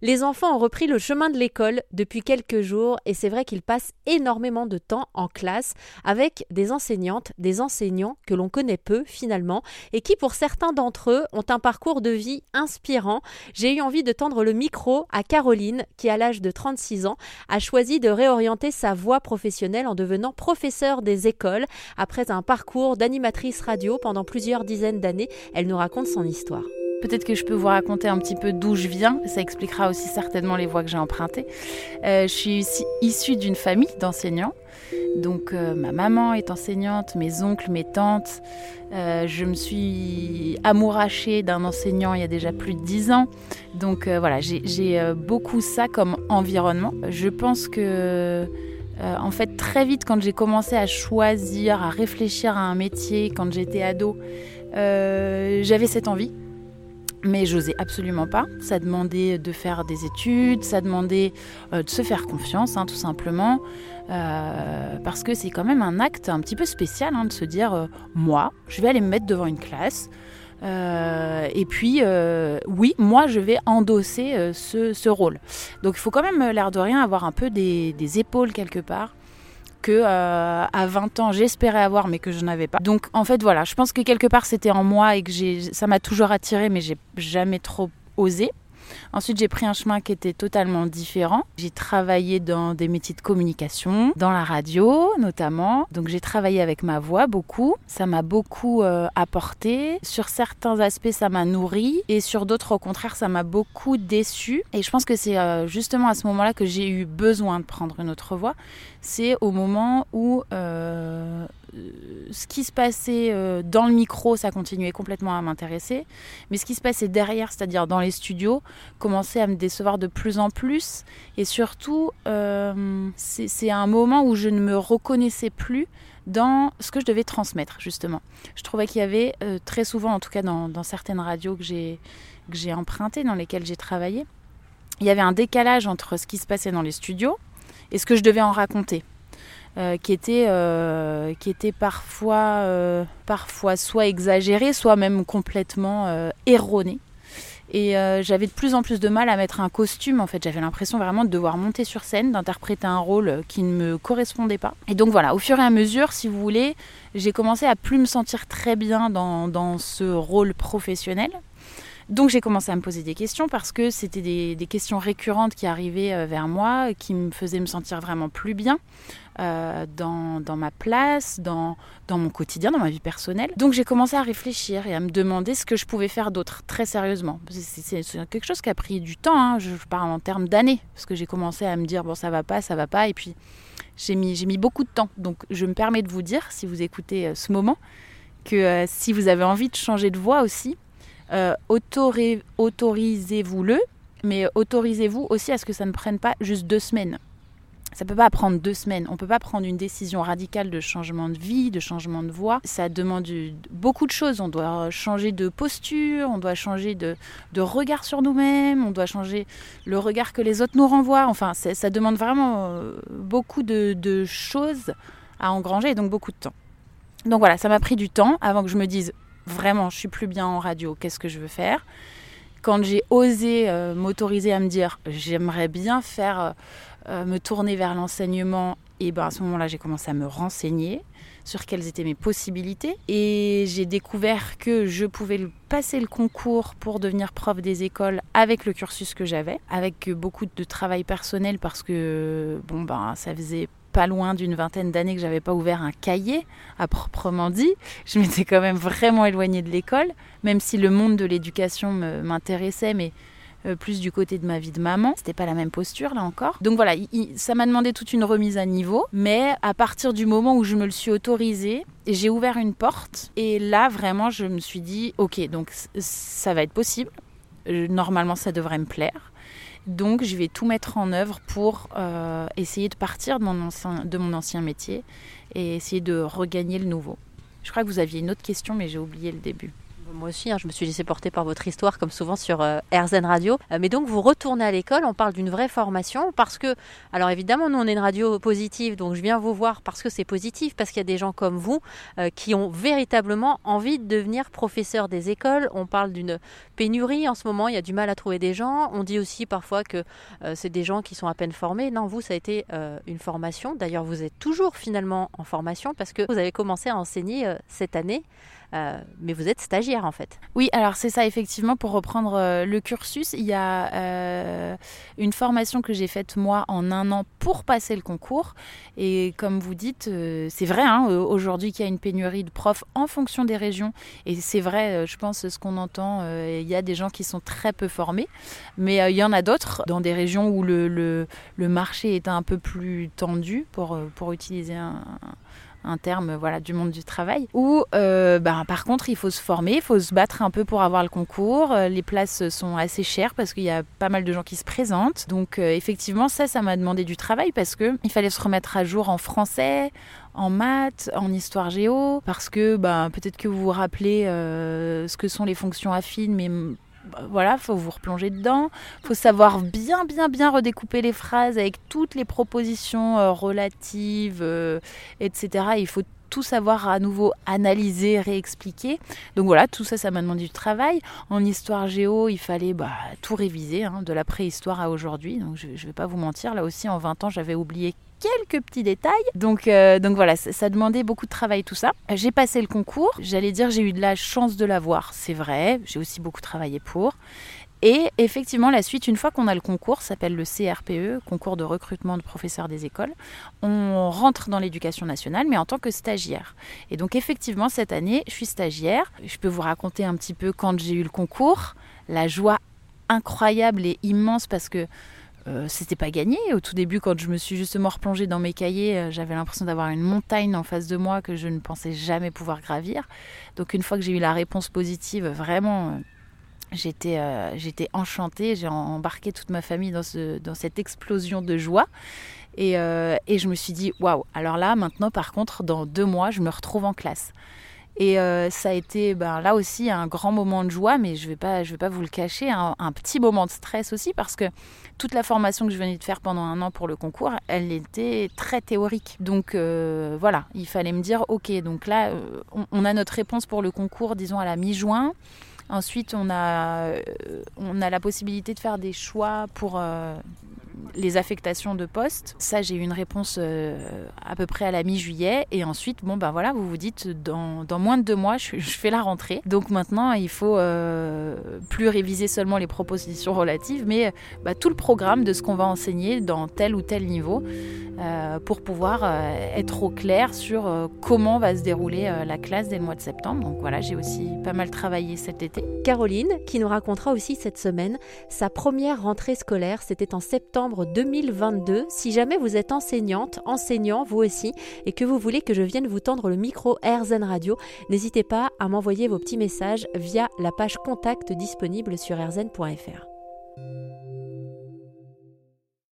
Les enfants ont repris le chemin de l'école depuis quelques jours et c'est vrai qu'ils passent énormément de temps en classe avec des enseignantes, des enseignants que l'on connaît peu finalement et qui pour certains d'entre eux ont un parcours de vie inspirant. J'ai eu envie de tendre le micro à Caroline qui à l'âge de 36 ans a choisi de réorienter sa voie professionnelle en devenant professeur des écoles après un parcours d'animatrice radio pendant plusieurs dizaines d'années. Elle nous raconte son histoire. Peut-être que je peux vous raconter un petit peu d'où je viens, ça expliquera aussi certainement les voies que j'ai empruntées. Euh, je suis issue d'une famille d'enseignants. Donc euh, ma maman est enseignante, mes oncles, mes tantes. Euh, je me suis amourachée d'un enseignant il y a déjà plus de dix ans. Donc voilà, j'ai beaucoup ça comme environnement. Je pense que en fait très vite quand j'ai commencé à choisir, à réfléchir à un métier, quand j'étais ado, j'avais cette envie mais j'osais absolument pas. Ça demandait de faire des études, ça demandait euh, de se faire confiance, hein, tout simplement. Euh, parce que c'est quand même un acte un petit peu spécial hein, de se dire euh, moi, je vais aller me mettre devant une classe. et puis, oui, moi, je vais endosser ce, rôle. Donc, il faut quand même, l'air de rien, avoir un peu des épaules quelque part euh, à 20 ans j'espérais avoir mais que je n'avais pas. Donc en fait voilà, je pense que quelque part c'était en moi et que ça m'a toujours attiré mais j'ai jamais trop osé. Ensuite, j'ai pris un chemin qui était totalement différent. J'ai travaillé dans des métiers de communication, dans la radio notamment. Donc j'ai travaillé avec ma voix beaucoup. Ça m'a beaucoup euh, apporté. Sur certains aspects, ça m'a nourri et sur d'autres, au contraire, ça m'a beaucoup déçu. Et je pense que c'est euh, justement à ce moment-là que j'ai eu besoin de prendre une autre voie. C'est au moment où euh, ce qui se passait dans le micro, ça continuait complètement à m'intéresser. Mais ce qui se passait derrière, c'est-à-dire dans les studios, commençait à me décevoir de plus en plus. Et surtout, euh, c'est un moment où je ne me reconnaissais plus dans ce que je devais transmettre, justement. Je trouvais qu'il y avait euh, très souvent, en tout cas dans, dans certaines radios que j'ai empruntées, dans lesquelles j'ai travaillé, il y avait un décalage entre ce qui se passait dans les studios et ce que je devais en raconter. Euh, qui, était, qui était parfois, parfois soit exagéré, soit même complètement erroné. Et j'avais de plus en plus de mal à mettre un costume, en fait. J'avais l'impression vraiment de devoir monter sur scène, d'interpréter un rôle qui ne me correspondait pas. Et donc voilà, au fur et à mesure, si vous voulez, j'ai commencé à plus me sentir très bien dans, dans ce rôle professionnel. Donc j'ai commencé à me poser des questions parce que c'était des, questions récurrentes qui arrivaient vers moi, qui me faisaient me sentir vraiment plus bien. Euh, dans, ma place, dans, mon quotidien, dans ma vie personnelle. Donc j'ai commencé à réfléchir et à me demander ce que je pouvais faire d'autre, très sérieusement. C'est quelque chose qui a pris du temps, hein. je parle en termes d'années, parce que j'ai commencé à me dire, bon ça va pas, ça va pas, et puis j'ai mis, beaucoup de temps. Donc je me permets de vous dire, si vous écoutez euh, ce moment, que euh, si vous avez envie de changer de voie aussi, autorisez-vous-le, mais autorisez-vous aussi à ce que ça ne prenne pas juste deux semaines. Ça peut pas prendre deux semaines. On peut pas prendre une décision radicale de changement de vie, de changement de voix. Ça demande beaucoup de choses. On doit changer de posture, on doit changer de, regard sur nous-mêmes, on doit changer le regard que les autres nous renvoient. Enfin, ça demande vraiment euh, beaucoup de, de choses à engranger et donc beaucoup de temps. Donc voilà, ça m'a pris du temps avant que je me dise vraiment, je suis plus bien en radio. Qu'est-ce que je veux faire? Quand j'ai osé euh, m'autoriser à me dire, j'aimerais bien faire euh, euh, me tourner vers l'enseignement, et ben à ce moment-là, j'ai commencé à me renseigner sur quelles étaient mes possibilités. Et j'ai découvert que je pouvais passer le concours pour devenir prof des écoles avec le cursus que j'avais, avec beaucoup de travail personnel parce que bon ben ça faisait pas loin d'une vingtaine d'années que j'avais pas ouvert un cahier à proprement dit. Je m'étais quand même vraiment éloignée de l'école, même si le monde de l'éducation m'intéressait, mais euh, plus du côté de ma vie de maman. C'était pas la même posture là encore. Donc voilà, ça m'a demandé toute une remise à niveau. Mais à partir du moment où je me le suis autorisé, j'ai ouvert une porte et là vraiment je me suis dit ok donc ça va être possible. Euh, normalement ça devrait me plaire. Donc je vais tout mettre en œuvre pour euh, essayer de partir de mon, ancien, de mon ancien métier et essayer de regagner le nouveau. Je crois que vous aviez une autre question mais j'ai oublié le début. Moi aussi, hein, je me suis laissé porter par votre histoire, comme souvent sur euh, RZN Radio. Euh, mais donc, vous retournez à l'école, on parle d'une vraie formation, parce que, alors évidemment, nous, on est une radio positive, donc je viens vous voir parce que c'est positif, parce qu'il y a des gens comme vous euh, qui ont véritablement envie de devenir professeurs des écoles. On parle d'une pénurie en ce moment, il y a du mal à trouver des gens. On dit aussi parfois que c'est des gens qui sont à peine formés. Non, vous, ça a été une formation. D'ailleurs, vous êtes toujours finalement en formation parce que vous avez commencé à enseigner cette année. Euh, mais vous êtes stagiaire en fait. Oui, alors c'est ça effectivement. Pour reprendre euh, le cursus, il y a euh, une formation que j'ai faite moi en un an pour passer le concours. Et comme vous dites, c'est vrai hein, aujourd'hui qu'il y a une pénurie de profs en fonction des régions. Et c'est vrai, je pense, ce qu'on entend, il y a des gens qui sont très peu formés, mais il y en a d'autres dans des régions où le, marché est un peu plus tendu, pour, pour utiliser un terme voilà du monde du travail. Où euh, ben, par contre il faut se former, il faut se battre un peu pour avoir le concours. Euh, les places sont assez chères parce qu'il y a pas mal de gens qui se présentent. Donc euh, effectivement ça ça m'a demandé du travail parce que il fallait se remettre à jour en français, en maths, en histoire géo, parce que ben, peut-être que vous vous rappelez ce que sont les fonctions affines, mais bah, voilà, faut vous replonger dedans. Faut savoir bien, bien, bien redécouper les phrases avec toutes les propositions euh, relatives, euh, etc. Il faut tout savoir à nouveau analyser, réexpliquer. Donc voilà, tout ça, ça m'a demandé du travail. En histoire géo, il fallait bah, tout réviser, hein, de la préhistoire à aujourd'hui. Donc je ne vais pas vous mentir, là aussi, en 20 ans, j'avais oublié quelques petits détails. Donc, euh, donc voilà, ça, demandait beaucoup de travail tout ça. J'ai passé le concours. J'allais dire j'ai eu de la chance de l'avoir, c'est vrai. J'ai aussi beaucoup travaillé pour. Et effectivement, la suite, une fois qu'on a le concours, s'appelle le CRPE, concours de recrutement de professeurs des écoles, on rentre dans l'éducation nationale, mais en tant que stagiaire. Et donc effectivement, cette année, je suis stagiaire. Je peux vous raconter un petit peu quand j'ai eu le concours, la joie incroyable et immense parce que c'était pas gagné. Au tout début, quand je me suis justement replongée dans mes cahiers, euh, j'avais l'impression d'avoir une montagne en face de moi que je ne pensais jamais pouvoir gravir. Donc une fois que j'ai eu la réponse positive, vraiment, euh, j'étais, j'étais enchantée. J'ai embarqué toute ma famille dans, ce, dans cette explosion de joie. Et, et je me suis dit, waouh, alors là, maintenant, par contre, dans deux mois, je me retrouve en classe. Et euh, ça a été ben, là aussi un grand moment de joie, mais je ne vais, pas, vais pas vous le cacher, un, petit moment de stress aussi, parce que toute la formation que je venais de faire pendant un an pour le concours, elle était très théorique. Donc euh, voilà, il fallait me dire, ok, donc là, euh, on, a notre réponse pour le concours, disons à la mi-juin. Ensuite, on a, on a la possibilité de faire des choix pour les affectations de poste. Ça, j'ai eu une réponse euh, à peu près à la mi-juillet. Et ensuite, bon, ben voilà, vous vous dites, dans, moins de deux mois, je, fais la rentrée. Donc maintenant, il faut euh, plus réviser seulement les propositions relatives, mais bah, tout le programme de ce qu'on va enseigner dans tel ou tel niveau euh, pour pouvoir être au clair sur comment va se dérouler la classe dès le mois de septembre. Donc voilà, j'ai aussi pas mal travaillé cet été. Caroline, qui nous racontera aussi cette semaine sa première rentrée scolaire, c'était en septembre 2022. Si jamais vous êtes enseignante, enseignant, vous aussi, et que vous voulez que je vienne vous tendre le micro AirZen Radio, n'hésitez pas à m'envoyer vos petits messages via la page contact disponible sur airzen.fr.